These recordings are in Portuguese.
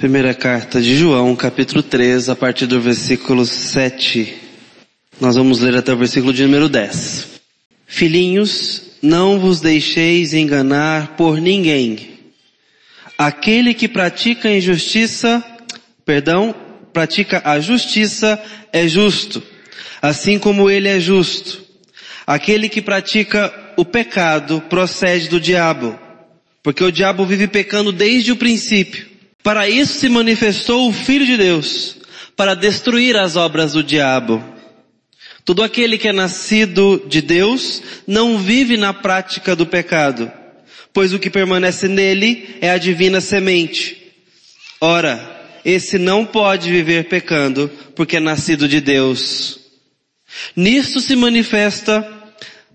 Primeira carta de João, capítulo 3, a partir do versículo 7. Nós vamos ler até o versículo de número 10. Filhinhos, não vos deixeis enganar por ninguém. Aquele que pratica a injustiça, perdão, pratica a justiça é justo, assim como ele é justo. Aquele que pratica o pecado procede do diabo, porque o diabo vive pecando desde o princípio. Para isso se manifestou o Filho de Deus, para destruir as obras do diabo. Todo aquele que é nascido de Deus não vive na prática do pecado, pois o que permanece nele é a divina semente. Ora, esse não pode viver pecando, porque é nascido de Deus. Nisto se manifesta,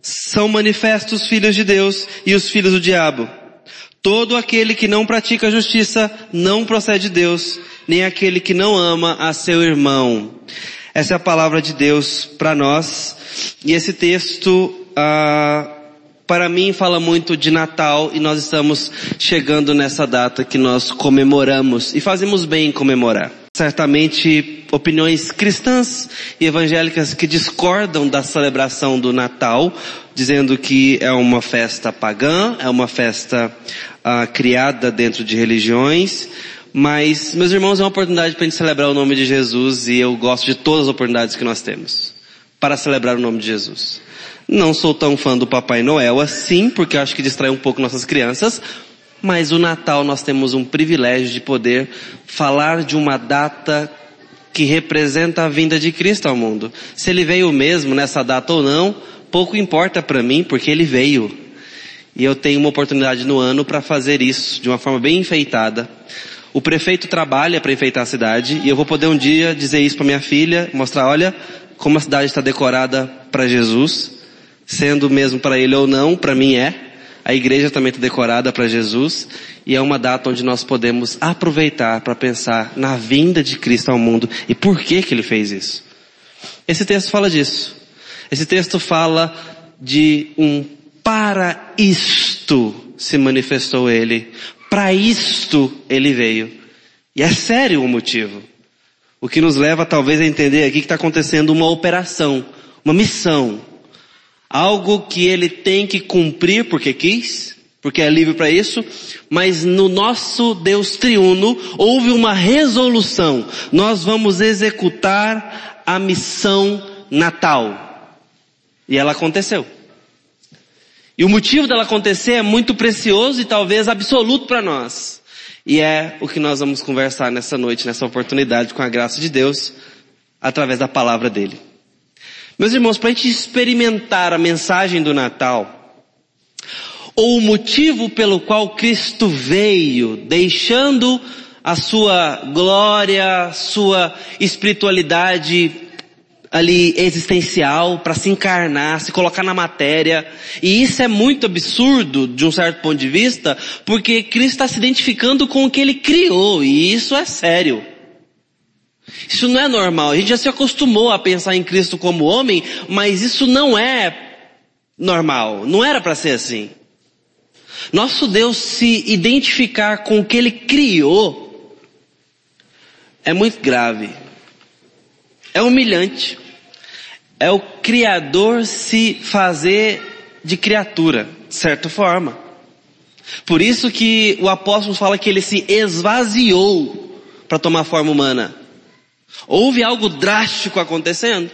são manifestos os filhos de Deus e os filhos do diabo. Todo aquele que não pratica justiça não procede de Deus, nem aquele que não ama a seu irmão. Essa é a palavra de Deus para nós. E esse texto, ah, para mim, fala muito de Natal e nós estamos chegando nessa data que nós comemoramos e fazemos bem em comemorar. Certamente opiniões cristãs e evangélicas que discordam da celebração do Natal, dizendo que é uma festa pagã, é uma festa ah, criada dentro de religiões, mas, meus irmãos, é uma oportunidade para a gente celebrar o nome de Jesus e eu gosto de todas as oportunidades que nós temos para celebrar o nome de Jesus. Não sou tão fã do Papai Noel assim, porque acho que distrai um pouco nossas crianças, mas o Natal nós temos um privilégio de poder falar de uma data que representa a vinda de Cristo ao mundo. Se ele veio mesmo nessa data ou não, pouco importa para mim, porque ele veio. E eu tenho uma oportunidade no ano para fazer isso de uma forma bem enfeitada. O prefeito trabalha para enfeitar a cidade e eu vou poder um dia dizer isso para minha filha, mostrar, olha, como a cidade está decorada para Jesus, sendo mesmo para ele ou não, para mim é. A igreja também está decorada para Jesus e é uma data onde nós podemos aproveitar para pensar na vinda de Cristo ao mundo e por que que ele fez isso. Esse texto fala disso. Esse texto fala de um para isto se manifestou ele. Para isto ele veio. E é sério o motivo. O que nos leva talvez a entender aqui que está acontecendo uma operação, uma missão. Algo que ele tem que cumprir porque quis, porque é livre para isso, mas no nosso Deus triuno houve uma resolução. Nós vamos executar a missão natal. E ela aconteceu. E o motivo dela acontecer é muito precioso e talvez absoluto para nós. E é o que nós vamos conversar nessa noite, nessa oportunidade, com a graça de Deus, através da palavra dele. Meus irmãos, para a gente experimentar a mensagem do Natal, ou o motivo pelo qual Cristo veio, deixando a sua glória, sua espiritualidade ali existencial para se encarnar, se colocar na matéria. E isso é muito absurdo de um certo ponto de vista, porque Cristo está se identificando com o que ele criou, e isso é sério. Isso não é normal. A gente já se acostumou a pensar em Cristo como homem, mas isso não é normal. Não era para ser assim. Nosso Deus se identificar com o que ele criou é muito grave. É humilhante é o Criador se fazer de criatura, de certa forma. Por isso que o apóstolo fala que ele se esvaziou para tomar forma humana. Houve algo drástico acontecendo.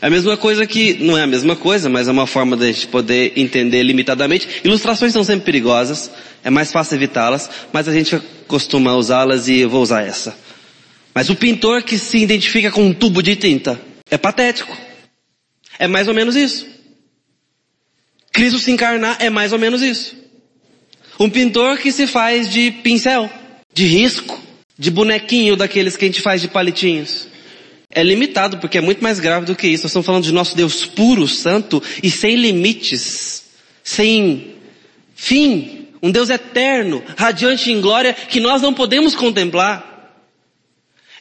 É a mesma coisa que, não é a mesma coisa, mas é uma forma de a gente poder entender limitadamente. Ilustrações são sempre perigosas, é mais fácil evitá-las, mas a gente costuma usá-las e eu vou usar essa. Mas o pintor que se identifica com um tubo de tinta, é patético. É mais ou menos isso. Cristo se encarnar é mais ou menos isso. Um pintor que se faz de pincel, de risco, de bonequinho daqueles que a gente faz de palitinhos. É limitado porque é muito mais grave do que isso. Nós estamos falando de nosso Deus puro, santo e sem limites, sem fim. Um Deus eterno, radiante em glória que nós não podemos contemplar.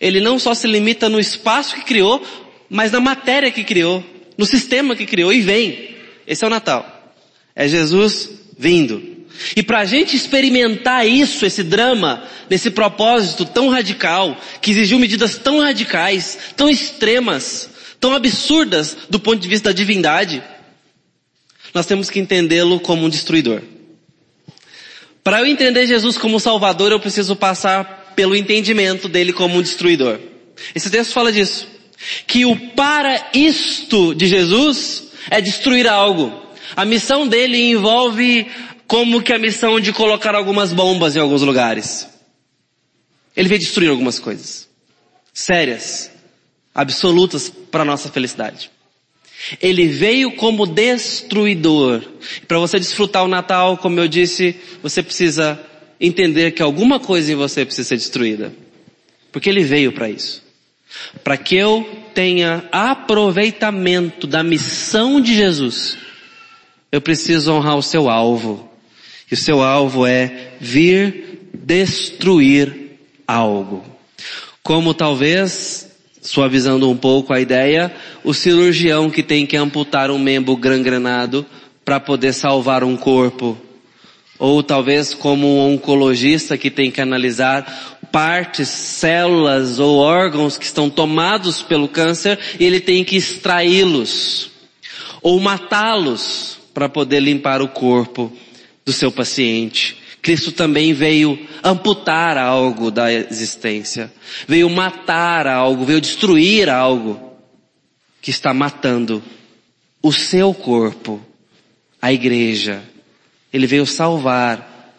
Ele não só se limita no espaço que criou, mas na matéria que criou, no sistema que criou, e vem. Esse é o Natal. É Jesus vindo. E para a gente experimentar isso, esse drama, nesse propósito tão radical, que exigiu medidas tão radicais, tão extremas, tão absurdas do ponto de vista da divindade, nós temos que entendê-lo como um destruidor. Para eu entender Jesus como Salvador, eu preciso passar pelo entendimento dele como um destruidor. Esse texto fala disso. Que o para isto de Jesus é destruir algo. A missão dele envolve como que a missão de colocar algumas bombas em alguns lugares. Ele veio destruir algumas coisas. Sérias. Absolutas para nossa felicidade. Ele veio como destruidor. Para você desfrutar o Natal, como eu disse, você precisa entender que alguma coisa em você precisa ser destruída. Porque ele veio para isso. Para que eu tenha aproveitamento da missão de Jesus, eu preciso honrar o seu alvo. E o seu alvo é vir destruir algo. Como talvez suavizando um pouco a ideia, o cirurgião que tem que amputar um membro gangrenado para poder salvar um corpo. Ou talvez como um oncologista que tem que analisar partes, células ou órgãos que estão tomados pelo câncer e ele tem que extraí-los. Ou matá-los para poder limpar o corpo do seu paciente. Cristo também veio amputar algo da existência, veio matar algo, veio destruir algo que está matando o seu corpo, a igreja. Ele veio salvar.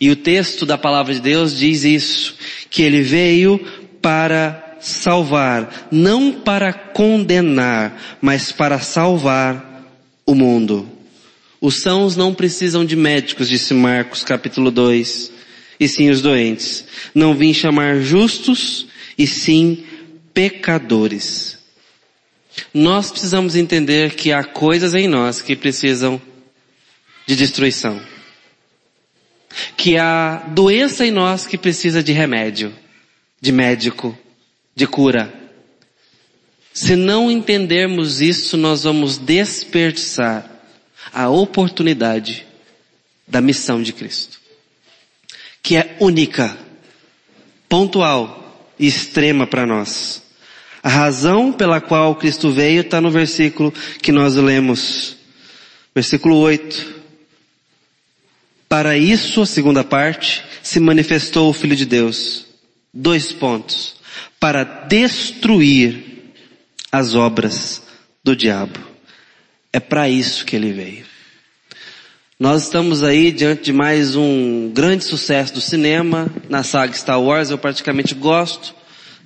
E o texto da palavra de Deus diz isso, que ele veio para salvar, não para condenar, mas para salvar o mundo. Os sãos não precisam de médicos, disse Marcos capítulo 2, e sim os doentes. Não vim chamar justos, e sim pecadores. Nós precisamos entender que há coisas em nós que precisam de destruição. Que há doença em nós que precisa de remédio, de médico, de cura. Se não entendermos isso, nós vamos desperdiçar a oportunidade da missão de Cristo, que é única, pontual e extrema para nós. A razão pela qual Cristo veio está no versículo que nós lemos, versículo 8. Para isso, a segunda parte, se manifestou o Filho de Deus. Dois pontos. Para destruir as obras do diabo. É para isso que ele veio. Nós estamos aí diante de mais um grande sucesso do cinema, na saga Star Wars, eu praticamente gosto,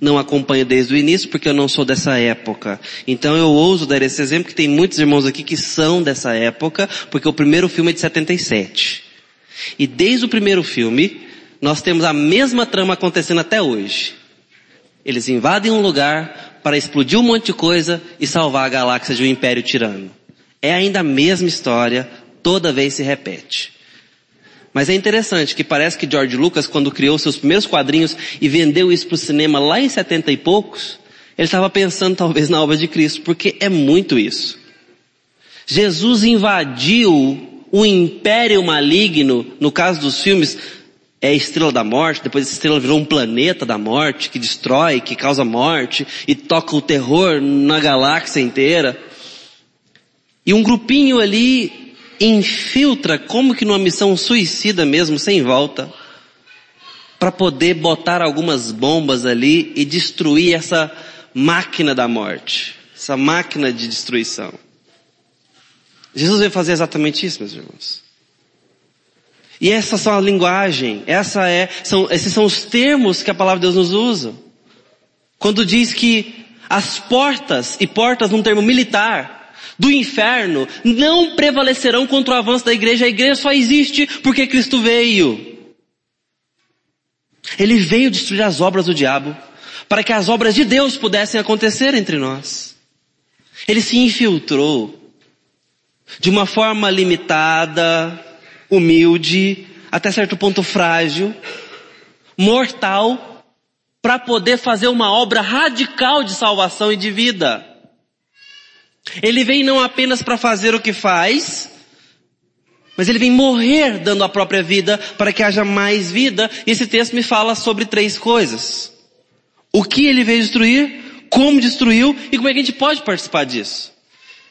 não acompanho desde o início porque eu não sou dessa época. Então eu ouso dar esse exemplo que tem muitos irmãos aqui que são dessa época, porque o primeiro filme é de 77. E desde o primeiro filme, nós temos a mesma trama acontecendo até hoje. Eles invadem um lugar para explodir um monte de coisa e salvar a galáxia de um império tirano. É ainda a mesma história, toda vez se repete. Mas é interessante que parece que George Lucas, quando criou seus primeiros quadrinhos e vendeu isso para o cinema lá em setenta e poucos, ele estava pensando talvez na obra de Cristo, porque é muito isso. Jesus invadiu o império maligno, no caso dos filmes, é a estrela da morte, depois essa estrela virou um planeta da morte, que destrói, que causa morte, e toca o terror na galáxia inteira. E um grupinho ali infiltra como que numa missão suicida mesmo, sem volta, para poder botar algumas bombas ali e destruir essa máquina da morte, essa máquina de destruição. Jesus veio fazer exatamente isso, meus irmãos. E essa são a linguagem, essa é, são, esses são os termos que a palavra de Deus nos usa. Quando diz que as portas, e portas num termo militar, do inferno não prevalecerão contra o avanço da igreja. A igreja só existe porque Cristo veio. Ele veio destruir as obras do diabo para que as obras de Deus pudessem acontecer entre nós. Ele se infiltrou de uma forma limitada, humilde, até certo ponto frágil, mortal, para poder fazer uma obra radical de salvação e de vida. Ele vem não apenas para fazer o que faz, Mas ele vem morrer dando a própria vida para que haja mais vida. E esse texto me fala sobre três coisas. O que ele veio destruir, como destruiu e como é que a gente pode participar disso.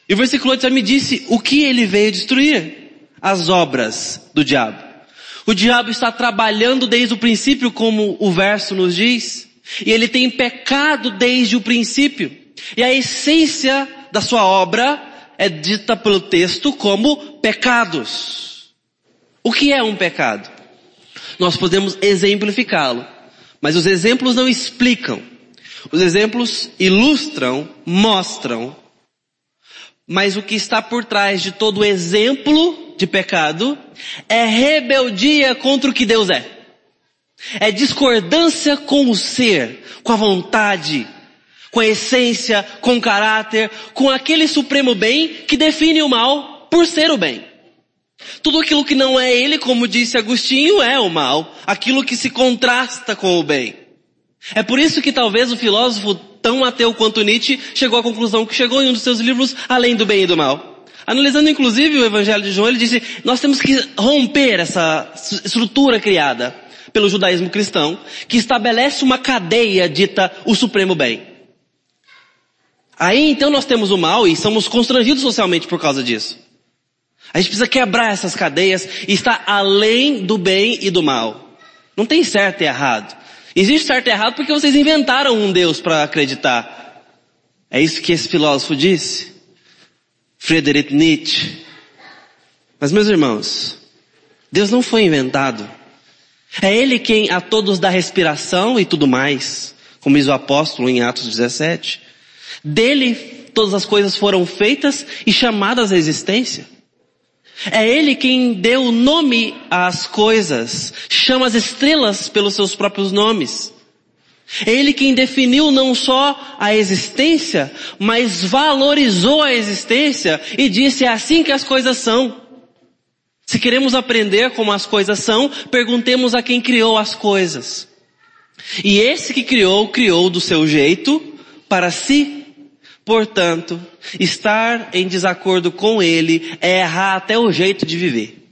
E o versículo 8 já me disse o que ele veio destruir. As obras do diabo. O diabo está trabalhando desde o princípio, como o verso nos diz. E ele tem pecado desde o princípio. E a essência da sua obra é dita pelo texto como pecados. O que é um pecado? Nós podemos exemplificá-lo, mas os exemplos não explicam. Os exemplos ilustram, mostram, mas o que está por trás de todo exemplo de pecado é rebeldia contra o que Deus é. É discordância com o ser, com a vontade, com a essência, com o caráter, com aquele supremo bem que define o mal por ser o bem. Tudo aquilo que não é ele, como disse Agostinho, é o mal. Aquilo que se contrasta com o bem. É por isso que talvez o filósofo tão ateu quanto Nietzsche chegou à conclusão que chegou em um dos seus livros, Além do Bem e do Mal. Analisando inclusive o Evangelho de João, ele disse, nós temos que romper essa estrutura criada pelo judaísmo cristão, que estabelece uma cadeia dita o supremo bem. Aí então nós temos o mal e somos constrangidos socialmente por causa disso. A gente precisa quebrar essas cadeias e estar além do bem e do mal. Não tem certo e errado. Existe certo e errado porque vocês inventaram um Deus para acreditar. É isso que esse filósofo disse. Friedrich Nietzsche. Mas meus irmãos, Deus não foi inventado. É Ele quem a todos dá respiração e tudo mais, como diz o apóstolo em Atos 17. Dele todas as coisas foram feitas e chamadas à existência. É Ele quem deu nome às coisas, chama as estrelas pelos seus próprios nomes. É Ele quem definiu não só a existência, mas valorizou a existência e disse é assim que as coisas são. Se queremos aprender como as coisas são, perguntemos a quem criou as coisas. E esse que criou, criou do seu jeito, para si Portanto, estar em desacordo com ele é errar até o jeito de viver.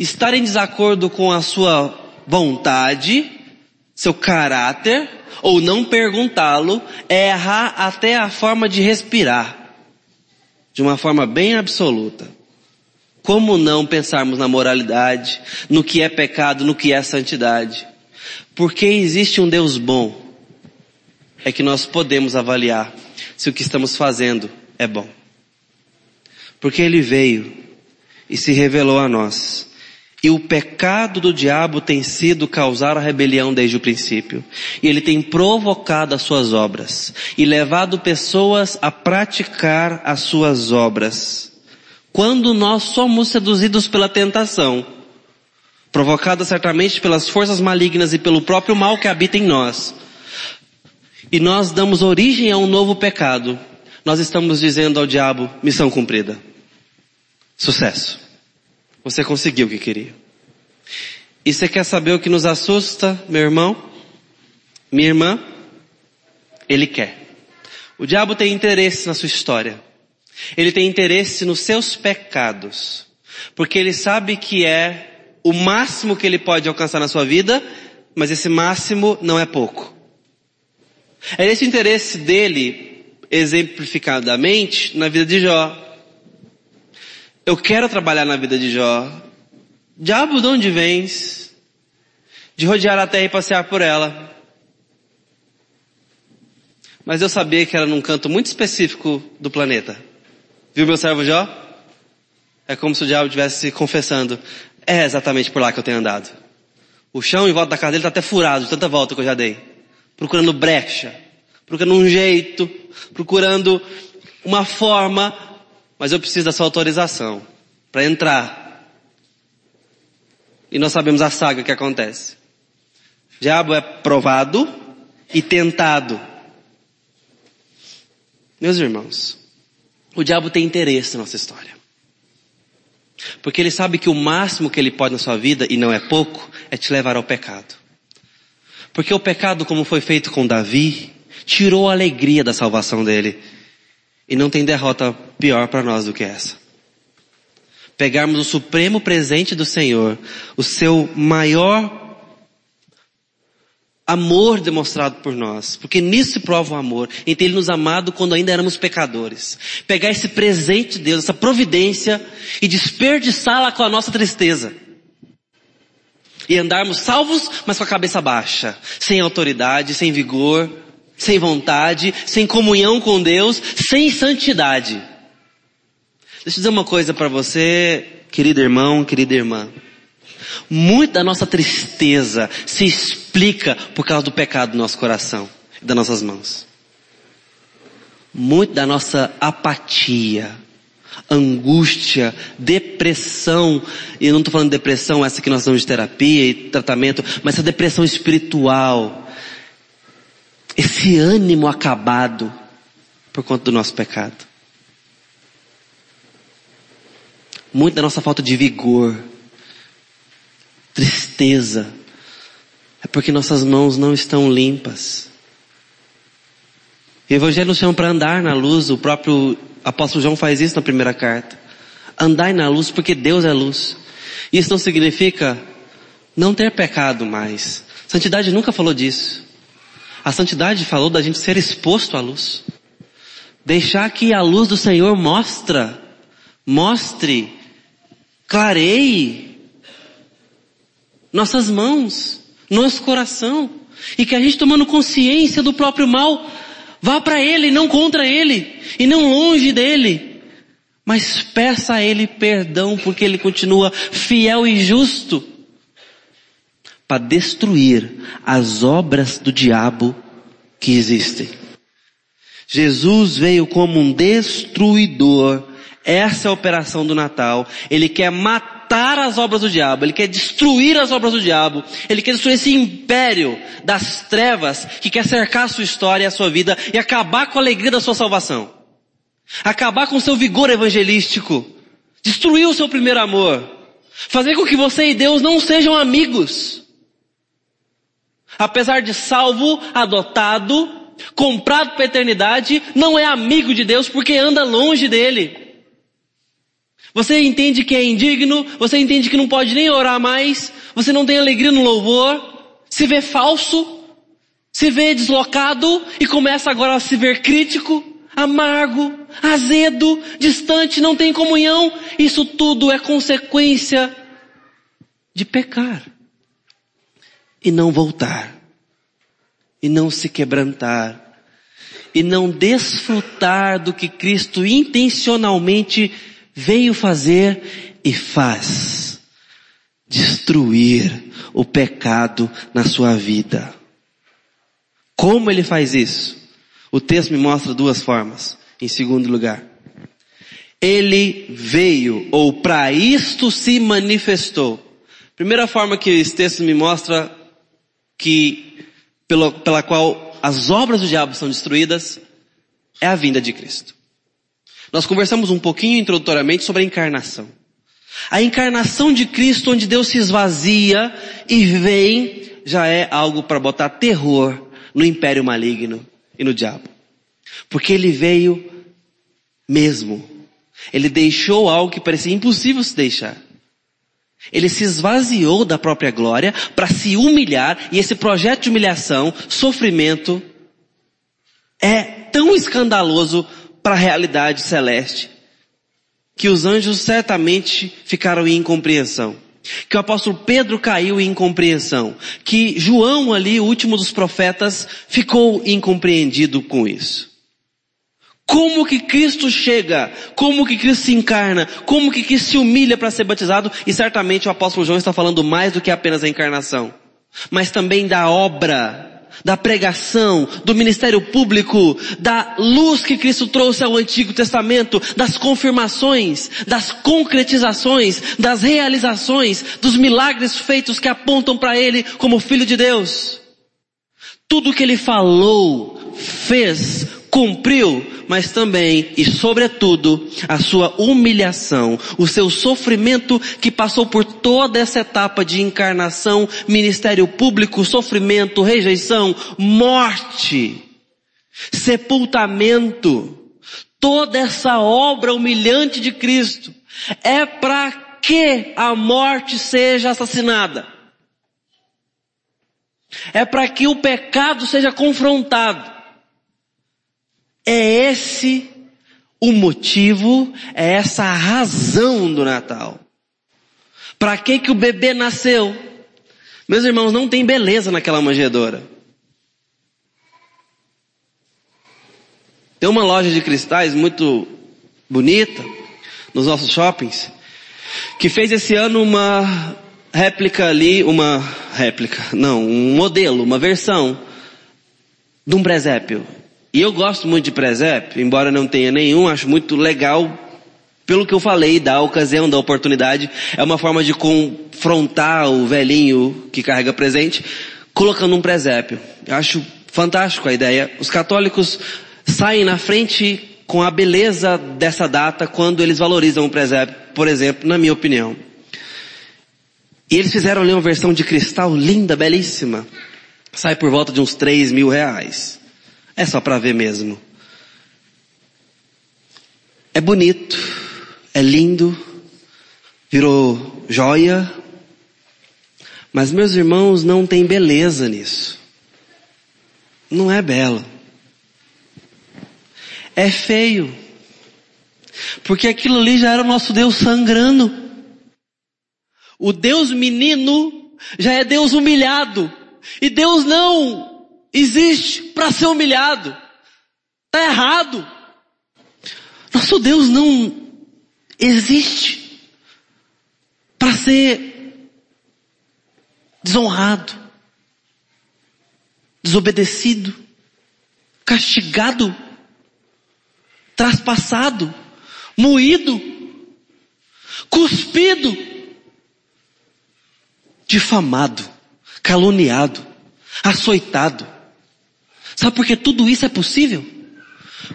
Estar em desacordo com a sua vontade, seu caráter, ou não perguntá-lo, é errar até a forma de respirar. De uma forma bem absoluta. Como não pensarmos na moralidade, no que é pecado, no que é santidade? Porque existe um Deus bom, é que nós podemos avaliar se o que estamos fazendo é bom. Porque ele veio e se revelou a nós. E o pecado do diabo tem sido causar a rebelião desde o princípio. E ele tem provocado as suas obras e levado pessoas a praticar as suas obras. Quando nós somos seduzidos pela tentação, provocada certamente pelas forças malignas e pelo próprio mal que habita em nós, e nós damos origem a um novo pecado, nós estamos dizendo ao diabo, missão cumprida. Sucesso. Você conseguiu o que queria. E você quer saber o que nos assusta, meu irmão? Minha irmã? Ele quer. O diabo tem interesse na sua história. Ele tem interesse nos seus pecados. Porque ele sabe que é o máximo que ele pode alcançar na sua vida, mas esse máximo não é pouco. É esse o interesse dele, exemplificadamente, na vida de Jó. Eu quero trabalhar na vida de Jó. Diabo, de onde vens? De rodear a terra e passear por ela. Mas eu sabia que era num canto muito específico do planeta. Viu meu servo Jó? É como se o diabo estivesse confessando. É exatamente por lá que eu tenho andado. O chão em volta da casa dele está até furado de tanta volta que eu já dei procurando brecha, procurando um jeito, procurando uma forma, mas eu preciso da sua autorização para entrar. E nós sabemos a saga que acontece. O diabo é provado e tentado. Meus irmãos, o diabo tem interesse na nossa história. Porque ele sabe que o máximo que ele pode na sua vida, e não é pouco, é te levar ao pecado. Porque o pecado, como foi feito com Davi, tirou a alegria da salvação dele. E não tem derrota pior para nós do que essa. pegarmos o supremo presente do Senhor, o seu maior amor demonstrado por nós, porque nisso se prova o amor, em ter Ele nos amado quando ainda éramos pecadores. Pegar esse presente de Deus, essa providência e desperdiçá-la com a nossa tristeza. E andarmos salvos, mas com a cabeça baixa, sem autoridade, sem vigor, sem vontade, sem comunhão com Deus, sem santidade. Deixa eu dizer uma coisa para você, querido irmão, querida irmã. Muito da nossa tristeza se explica por causa do pecado do nosso coração e das nossas mãos. Muito da nossa apatia, angústia, depressão, e não estou falando de depressão essa que nós damos de terapia e tratamento, mas essa depressão espiritual, esse ânimo acabado por conta do nosso pecado. Muito da nossa falta de vigor, tristeza, é porque nossas mãos não estão limpas. O Evangelho nos chama para andar na luz, o próprio apóstolo João faz isso na primeira carta. Andai na luz porque Deus é luz. Isso não significa não ter pecado mais. Santidade nunca falou disso. A santidade falou da gente ser exposto à luz. Deixar que a luz do Senhor mostra, mostre, clareie nossas mãos, nosso coração, e que a gente tomando consciência do próprio mal, vá para Ele, não contra Ele, e não longe dele, mas peça a Ele perdão, porque Ele continua fiel e justo, para destruir as obras do diabo que existem. Jesus veio como um destruidor, essa é a operação do Natal, Ele quer matar matar as obras do diabo, ele quer destruir as obras do diabo, ele quer destruir esse império das trevas que quer cercar a sua história e a sua vida e acabar com a alegria da sua salvação. Acabar com o seu vigor evangelístico. Destruir o seu primeiro amor. Fazer com que você e Deus não sejam amigos. Apesar de salvo, adotado, comprado para a eternidade, não é amigo de Deus porque anda longe dele. Você entende que é indigno, você entende que não pode nem orar mais, você não tem alegria no louvor, se vê falso, se vê deslocado e começa agora a se ver crítico, amargo, azedo, distante, não tem comunhão. Isso tudo é consequência de pecar e não voltar, e não se quebrantar, e não desfrutar do que Cristo intencionalmente veio fazer e faz destruir o pecado na sua vida. Como ele faz isso? O texto me mostra duas formas. Em segundo lugar, ele veio, ou para isto se manifestou. Primeira forma que esse texto me mostra que, pela, pela qual as obras do diabo são destruídas, é a vinda de Cristo. Nós conversamos um pouquinho introdutoriamente sobre a encarnação. A encarnação de Cristo, onde Deus se esvazia e vem, já é algo para botar terror no império maligno e no diabo. Porque ele veio mesmo. Ele deixou algo que parecia impossível se deixar. Ele se esvaziou da própria glória para se humilhar e esse projeto de humilhação, sofrimento, é tão escandaloso para a realidade celeste, que os anjos certamente ficaram em incompreensão, que o apóstolo Pedro caiu em incompreensão, que João ali, o último dos profetas, ficou incompreendido com isso. Como que Cristo chega? Como que Cristo se encarna? Como que Cristo se humilha para ser batizado? E certamente o apóstolo João está falando mais do que apenas a encarnação, mas também da obra da pregação, do ministério público, da luz que Cristo trouxe ao Antigo Testamento, das confirmações, das concretizações, das realizações, dos milagres feitos que apontam para Ele como Filho de Deus. Tudo que Ele falou, fez, cumpriu, mas também e sobretudo a sua humilhação, o seu sofrimento que passou por toda essa etapa de encarnação, ministério público, sofrimento, rejeição, morte, sepultamento, toda essa obra humilhante de Cristo, É para que a morte seja assassinada. É para que o pecado seja confrontado. É esse o motivo, é essa a razão do Natal. Para que que o bebê nasceu? Meus irmãos, não tem beleza naquela manjedoura. Tem uma loja de cristais muito bonita nos nossos shoppings que fez esse ano uma réplica ali, uma réplica, não, um modelo, uma versão de um presépio. E eu gosto muito de presépio, embora não tenha nenhum, acho muito legal pelo que eu falei, da ocasião, da oportunidade, é uma forma de confrontar o velhinho que carrega presente, colocando um presépio. Eu acho fantástico a ideia. Os católicos saem na frente com a beleza dessa data quando eles valorizam o presépio, por exemplo, na minha opinião. E eles fizeram ali uma versão de cristal linda, belíssima. Sai por volta de uns 3 mil reais. É só para ver mesmo. É bonito, é lindo, virou joia, mas meus irmãos não tem beleza nisso. Não é belo. É feio. Porque aquilo ali já era o nosso Deus sangrando. O Deus menino já é Deus humilhado. E Deus não existe para ser humilhado. Está errado. Nosso Deus não existe para ser desonrado, desobedecido, castigado, traspassado, moído, cuspido, difamado, caluniado, açoitado. Sabe por que tudo isso é possível?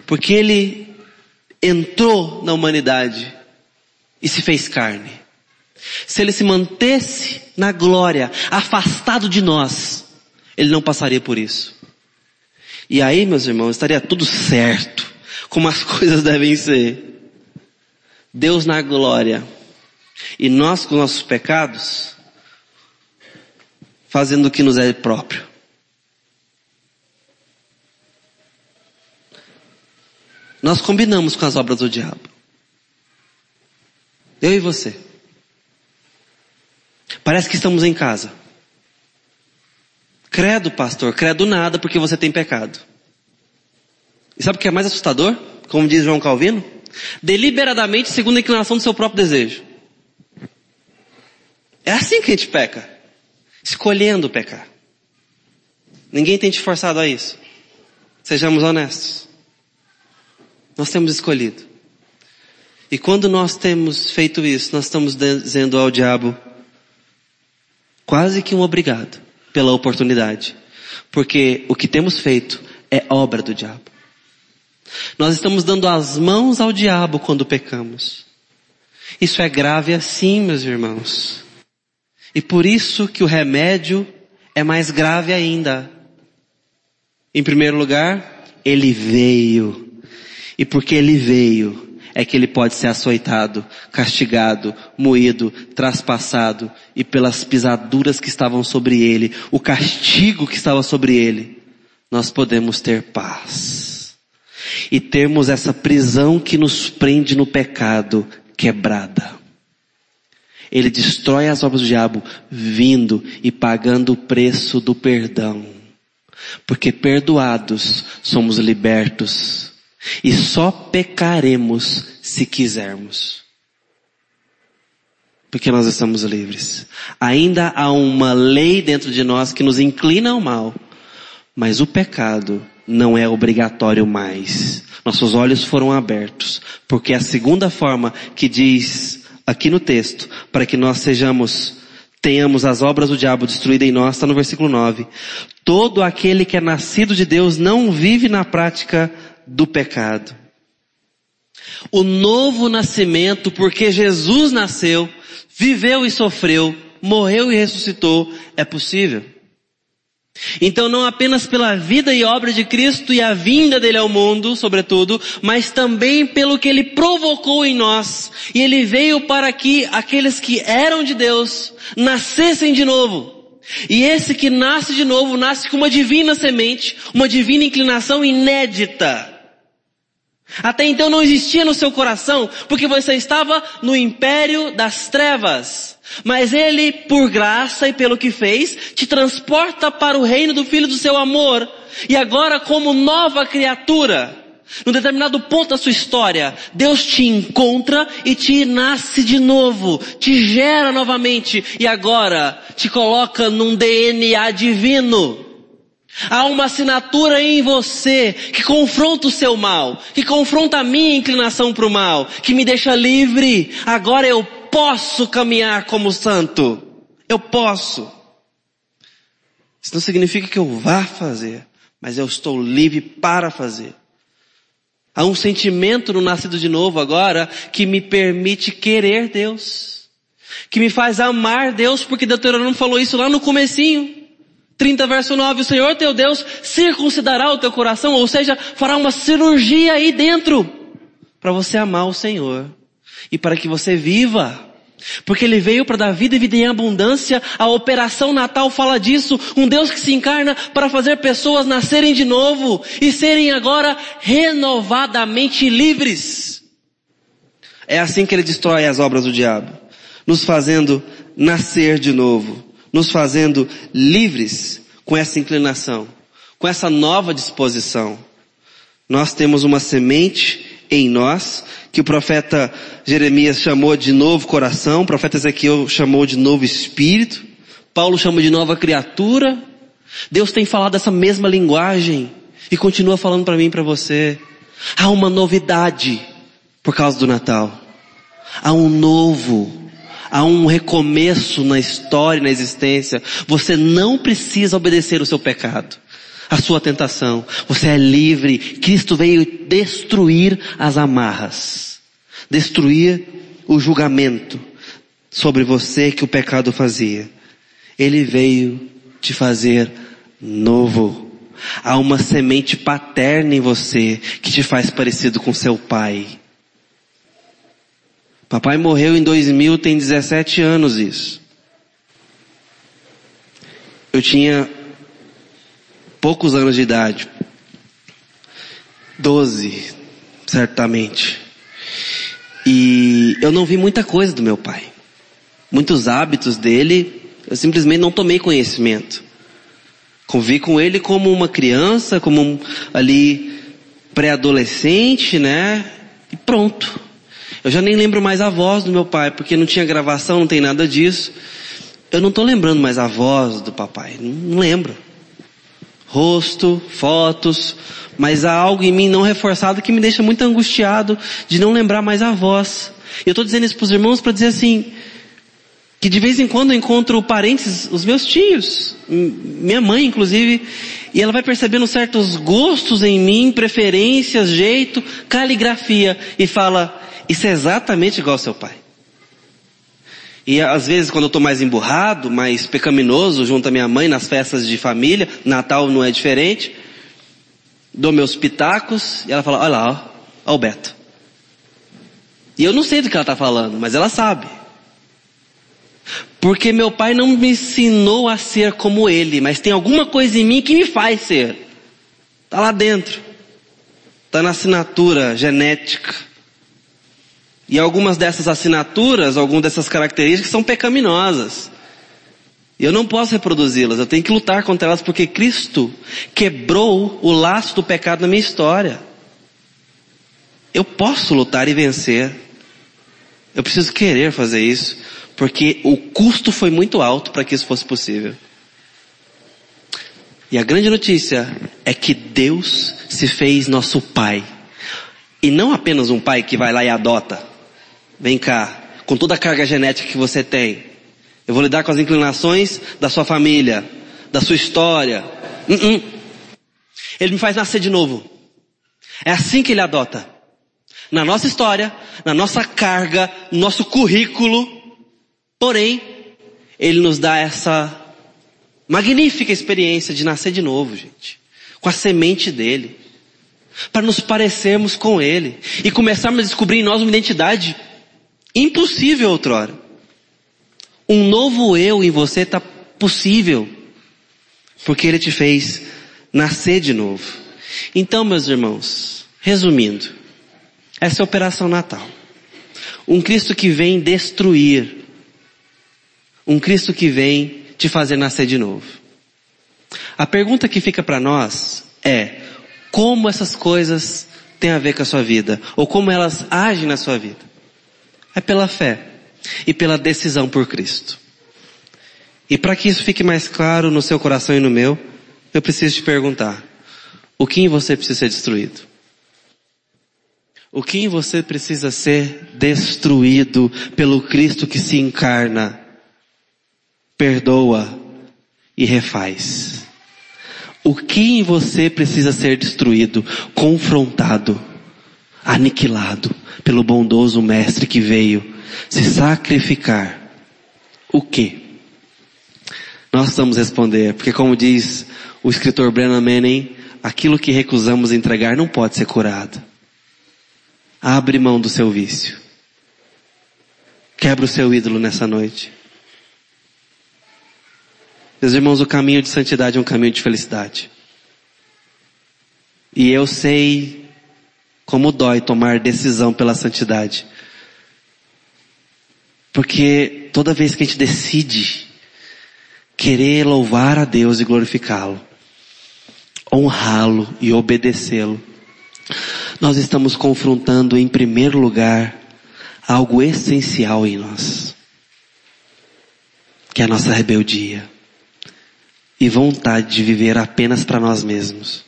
Porque ele entrou na humanidade e se fez carne. Se ele se mantesse na glória, afastado de nós, ele não passaria por isso. E aí, meus irmãos, estaria tudo certo, como as coisas devem ser. Deus na glória e nós com nossos pecados, fazendo o que nos é próprio. Nós combinamos com as obras do diabo. Eu e você. Parece que estamos em casa. Credo, pastor, credo nada porque você tem pecado. E sabe o que é mais assustador? Como diz João Calvino? Deliberadamente segundo a inclinação do seu próprio desejo. É assim que a gente peca. Escolhendo pecar. Ninguém tem te forçado a isso. Sejamos honestos. Nós temos escolhido. E quando nós temos feito isso, nós estamos dizendo ao diabo, quase que um obrigado pela oportunidade. Porque o que temos feito é obra do diabo. Nós estamos dando as mãos ao diabo quando pecamos. Isso é grave assim, meus irmãos. E por isso que o remédio é mais grave ainda. Em primeiro lugar, ele veio. E porque ele veio, é que ele pode ser açoitado, castigado, moído, traspassado e pelas pisaduras que estavam sobre ele, o castigo que estava sobre ele, nós podemos ter paz. E termos essa prisão que nos prende no pecado quebrada. Ele destrói as obras do diabo, vindo e pagando o preço do perdão. Porque perdoados somos libertos e só pecaremos se quisermos. Porque nós estamos livres. Ainda há uma lei dentro de nós que nos inclina ao mal. Mas o pecado não é obrigatório mais. Nossos olhos foram abertos. Porque a segunda forma que diz aqui no texto, para que nós sejamos, tenhamos as obras do diabo destruídas em nós, está no versículo 9. Todo aquele que é nascido de Deus não vive na prática do pecado. O novo nascimento, porque Jesus nasceu, viveu e sofreu, morreu e ressuscitou, é possível. Então não apenas pela vida e obra de Cristo e a vinda dele ao mundo, sobretudo, mas também pelo que ele provocou em nós. E ele veio para que aqueles que eram de Deus nascessem de novo. E esse que nasce de novo, nasce com uma divina semente, uma divina inclinação inédita. Até então não existia no seu coração, porque você estava no império das trevas. Mas Ele, por graça e pelo que fez, te transporta para o reino do Filho do seu amor. E agora, como nova criatura, num determinado ponto da sua história, Deus te encontra e te nasce de novo, te gera novamente e agora te coloca num DNA divino. Há uma assinatura em você que confronta o seu mal, que confronta a minha inclinação para o mal, que me deixa livre. Agora eu posso caminhar como santo. Eu posso. Isso não significa que eu vá fazer, mas eu estou livre para fazer. Há um sentimento no nascido de novo agora que me permite querer Deus. Que me faz amar Deus, porque Deuteronômio falou isso lá no comecinho. 30 verso 9, o Senhor teu Deus circuncidará o teu coração, ou seja, fará uma cirurgia aí dentro, para você amar o Senhor. E para que você viva. Porque Ele veio para dar vida e vida em abundância. A operação Natal fala disso. Um Deus que se encarna para fazer pessoas nascerem de novo e serem agora renovadamente livres. É assim que Ele destrói as obras do diabo. Nos fazendo nascer de novo nos fazendo livres com essa inclinação, com essa nova disposição. Nós temos uma semente em nós, que o profeta Jeremias chamou de novo coração, o profeta Ezequiel chamou de novo espírito, Paulo chama de nova criatura. Deus tem falado essa mesma linguagem e continua falando para mim e para você. Há uma novidade por causa do Natal. Há um novo há um recomeço na história, na existência. Você não precisa obedecer o seu pecado, a sua tentação. Você é livre. Cristo veio destruir as amarras, destruir o julgamento sobre você que o pecado fazia. Ele veio te fazer novo. Há uma semente paterna em você que te faz parecido com seu pai. Papai morreu em 2000, tem 17 anos isso. Eu tinha poucos anos de idade. 12, certamente. E eu não vi muita coisa do meu pai. Muitos hábitos dele, eu simplesmente não tomei conhecimento. Convi com ele como uma criança, como um, ali pré-adolescente, né? E pronto. Eu já nem lembro mais a voz do meu pai, porque não tinha gravação, não tem nada disso. Eu não estou lembrando mais a voz do papai, não lembro. Rosto, fotos, mas há algo em mim não reforçado que me deixa muito angustiado de não lembrar mais a voz. E eu estou dizendo isso para os irmãos para dizer assim, que de vez em quando eu encontro parentes, os meus tios, minha mãe inclusive, e ela vai percebendo certos gostos em mim, preferências, jeito, caligrafia, e fala, isso é exatamente igual ao seu pai. E às vezes quando eu estou mais emburrado, mais pecaminoso junto à minha mãe nas festas de família, Natal não é diferente, dou meus pitacos e ela fala, olha lá, ó, o Beto. E eu não sei do que ela está falando, mas ela sabe. Porque meu pai não me ensinou a ser como ele, mas tem alguma coisa em mim que me faz ser. Está lá dentro. Está na assinatura genética. E algumas dessas assinaturas, algumas dessas características são pecaminosas. E eu não posso reproduzi-las, eu tenho que lutar contra elas porque Cristo quebrou o laço do pecado na minha história. Eu posso lutar e vencer. Eu preciso querer fazer isso, porque o custo foi muito alto para que isso fosse possível. E a grande notícia é que Deus se fez nosso Pai. E não apenas um pai que vai lá e adota. Vem cá, com toda a carga genética que você tem. Eu vou lidar com as inclinações da sua família, da sua história. Uh -uh. Ele me faz nascer de novo. É assim que ele adota. Na nossa história, na nossa carga, no nosso currículo. Porém, ele nos dá essa Magnífica experiência de nascer de novo, gente. Com a semente dele. Para nos parecermos com ele. E começarmos a descobrir em nós uma identidade impossível outrora. Um novo eu em você está possível. Porque ele te fez nascer de novo. Então, meus irmãos, resumindo, essa é a operação Natal. Um Cristo que vem destruir. Um Cristo que vem te fazer nascer de novo. A pergunta que fica para nós é, como essas coisas têm a ver com a sua vida? Ou como elas agem na sua vida? É pela fé e pela decisão por Cristo. E para que isso fique mais claro no seu coração e no meu, eu preciso te perguntar, o que em você precisa ser destruído? O que em você precisa ser destruído pelo Cristo que se encarna, perdoa e refaz? O que em você precisa ser destruído, confrontado, aniquilado pelo bondoso Mestre que veio se sacrificar? O que? Nós vamos responder, porque como diz o escritor Brennan Manning, aquilo que recusamos entregar não pode ser curado. Abre mão do seu vício. Quebra o seu ídolo nessa noite. Meus irmãos, o caminho de santidade é um caminho de felicidade. E eu sei como dói tomar decisão pela santidade. Porque toda vez que a gente decide querer louvar a Deus e glorificá-lo, honrá-lo e obedecê-lo, nós estamos confrontando em primeiro lugar algo essencial em nós, que é a nossa rebeldia e vontade de viver apenas para nós mesmos.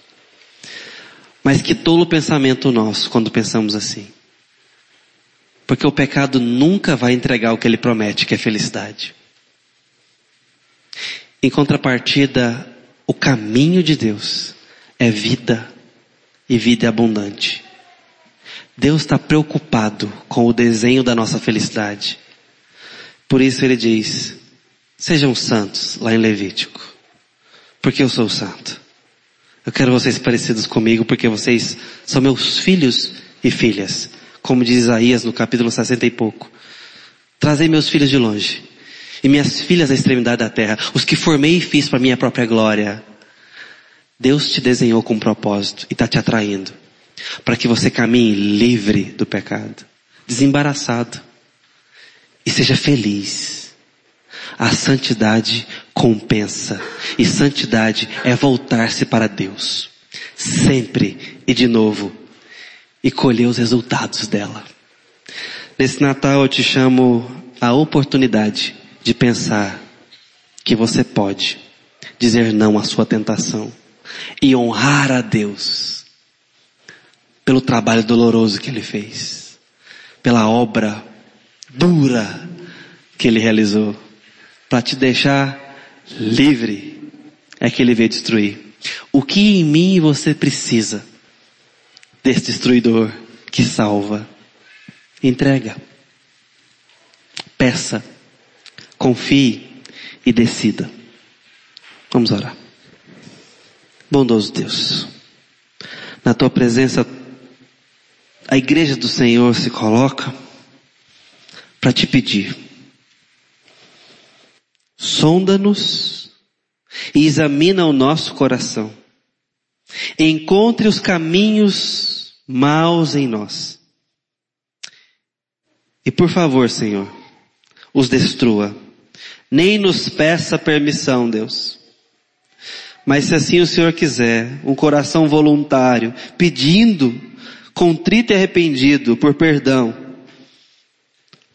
Mas que tolo pensamento nosso quando pensamos assim. Porque o pecado nunca vai entregar o que ele promete, que é felicidade. Em contrapartida, o caminho de Deus é vida e vida abundante. Deus está preocupado com o desenho da nossa felicidade. Por isso ele diz, sejam santos, lá em Levítico. Porque eu sou santo. Eu quero vocês parecidos comigo porque vocês são meus filhos e filhas. Como diz Isaías no capítulo 60 e pouco. Trazei meus filhos de longe. E minhas filhas da extremidade da terra. Os que formei e fiz para minha própria glória. Deus te desenhou com um propósito e está te atraindo para que você caminhe livre do pecado, desembaraçado e seja feliz. A santidade compensa. E santidade é voltar-se para Deus, sempre e de novo, e colher os resultados dela. Nesse Natal eu te chamo a oportunidade de pensar que você pode dizer não à sua tentação e honrar a Deus pelo trabalho doloroso que ele fez, pela obra dura que ele realizou, para te deixar livre, é que ele veio destruir. O que em mim você precisa desse destruidor que salva? Entrega. Peça. Confie e decida. Vamos orar. Bondoso Deus, na tua presença, a igreja do Senhor se coloca para te pedir. Sonda-nos e examina o nosso coração. Encontre os caminhos maus em nós. E por favor, Senhor, os destrua. Nem nos peça permissão, Deus mas se assim o Senhor quiser, um coração voluntário, pedindo, contrito e arrependido por perdão,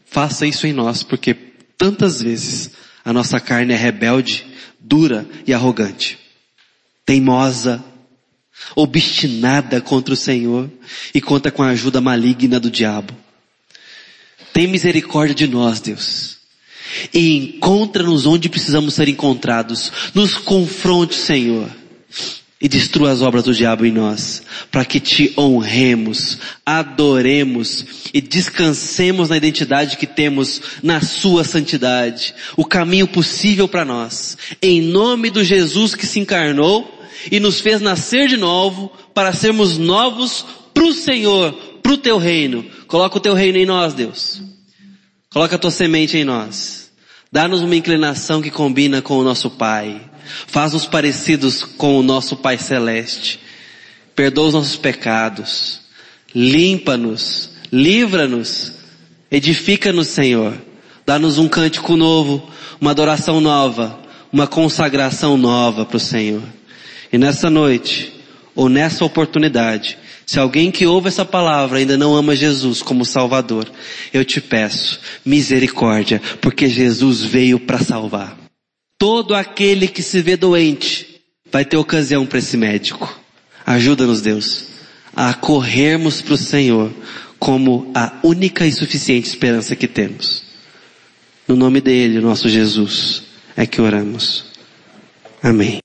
faça isso em nós, porque tantas vezes a nossa carne é rebelde, dura e arrogante, teimosa, obstinada contra o Senhor e conta com a ajuda maligna do diabo. Tem misericórdia de nós, Deus e encontra-nos onde precisamos ser encontrados. Nos confronte, Senhor, e destrua as obras do diabo em nós, para que te honremos, adoremos e descansemos na identidade que temos na sua santidade, o caminho possível para nós. Em nome do Jesus que se encarnou e nos fez nascer de novo para sermos novos para o Senhor, para o teu reino. Coloca o teu reino em nós, Deus. Coloca a tua semente em nós. Dá-nos uma inclinação que combina com o nosso Pai. Faz-nos parecidos com o nosso Pai Celeste. Perdoa os nossos pecados. Limpa-nos. Livra-nos. Edifica-nos, Senhor. Dá-nos um cântico novo, uma adoração nova, uma consagração nova para o Senhor. E nessa noite, ou nessa oportunidade, se alguém que ouve essa palavra ainda não ama Jesus como Salvador, eu te peço misericórdia, porque Jesus veio para salvar. Todo aquele que se vê doente vai ter ocasião para esse médico. Ajuda-nos, Deus, a corrermos para o Senhor como a única e suficiente esperança que temos. No nome dele, nosso Jesus, é que oramos. Amém.